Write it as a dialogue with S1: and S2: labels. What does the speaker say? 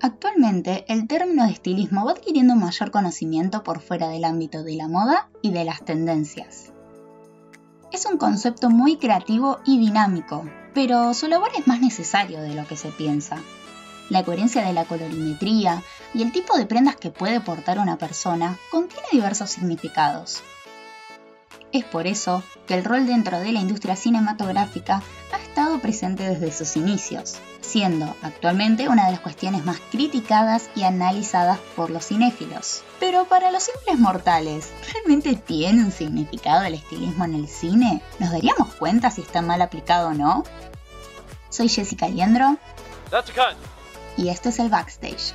S1: Actualmente, el término de estilismo va adquiriendo mayor conocimiento por fuera del ámbito de la moda y de las tendencias. Es un concepto muy creativo y dinámico, pero su labor es más necesario de lo que se piensa. La coherencia de la colorimetría y el tipo de prendas que puede portar una persona contiene diversos significados. Es por eso que el rol dentro de la industria cinematográfica ha estado presente desde sus inicios, siendo actualmente una de las cuestiones más criticadas y analizadas por los cinéfilos. Pero para los simples mortales, ¿realmente tiene un significado el estilismo en el cine? ¿Nos daríamos cuenta si está mal aplicado o no? Soy Jessica Liendro. Y esto es el Backstage.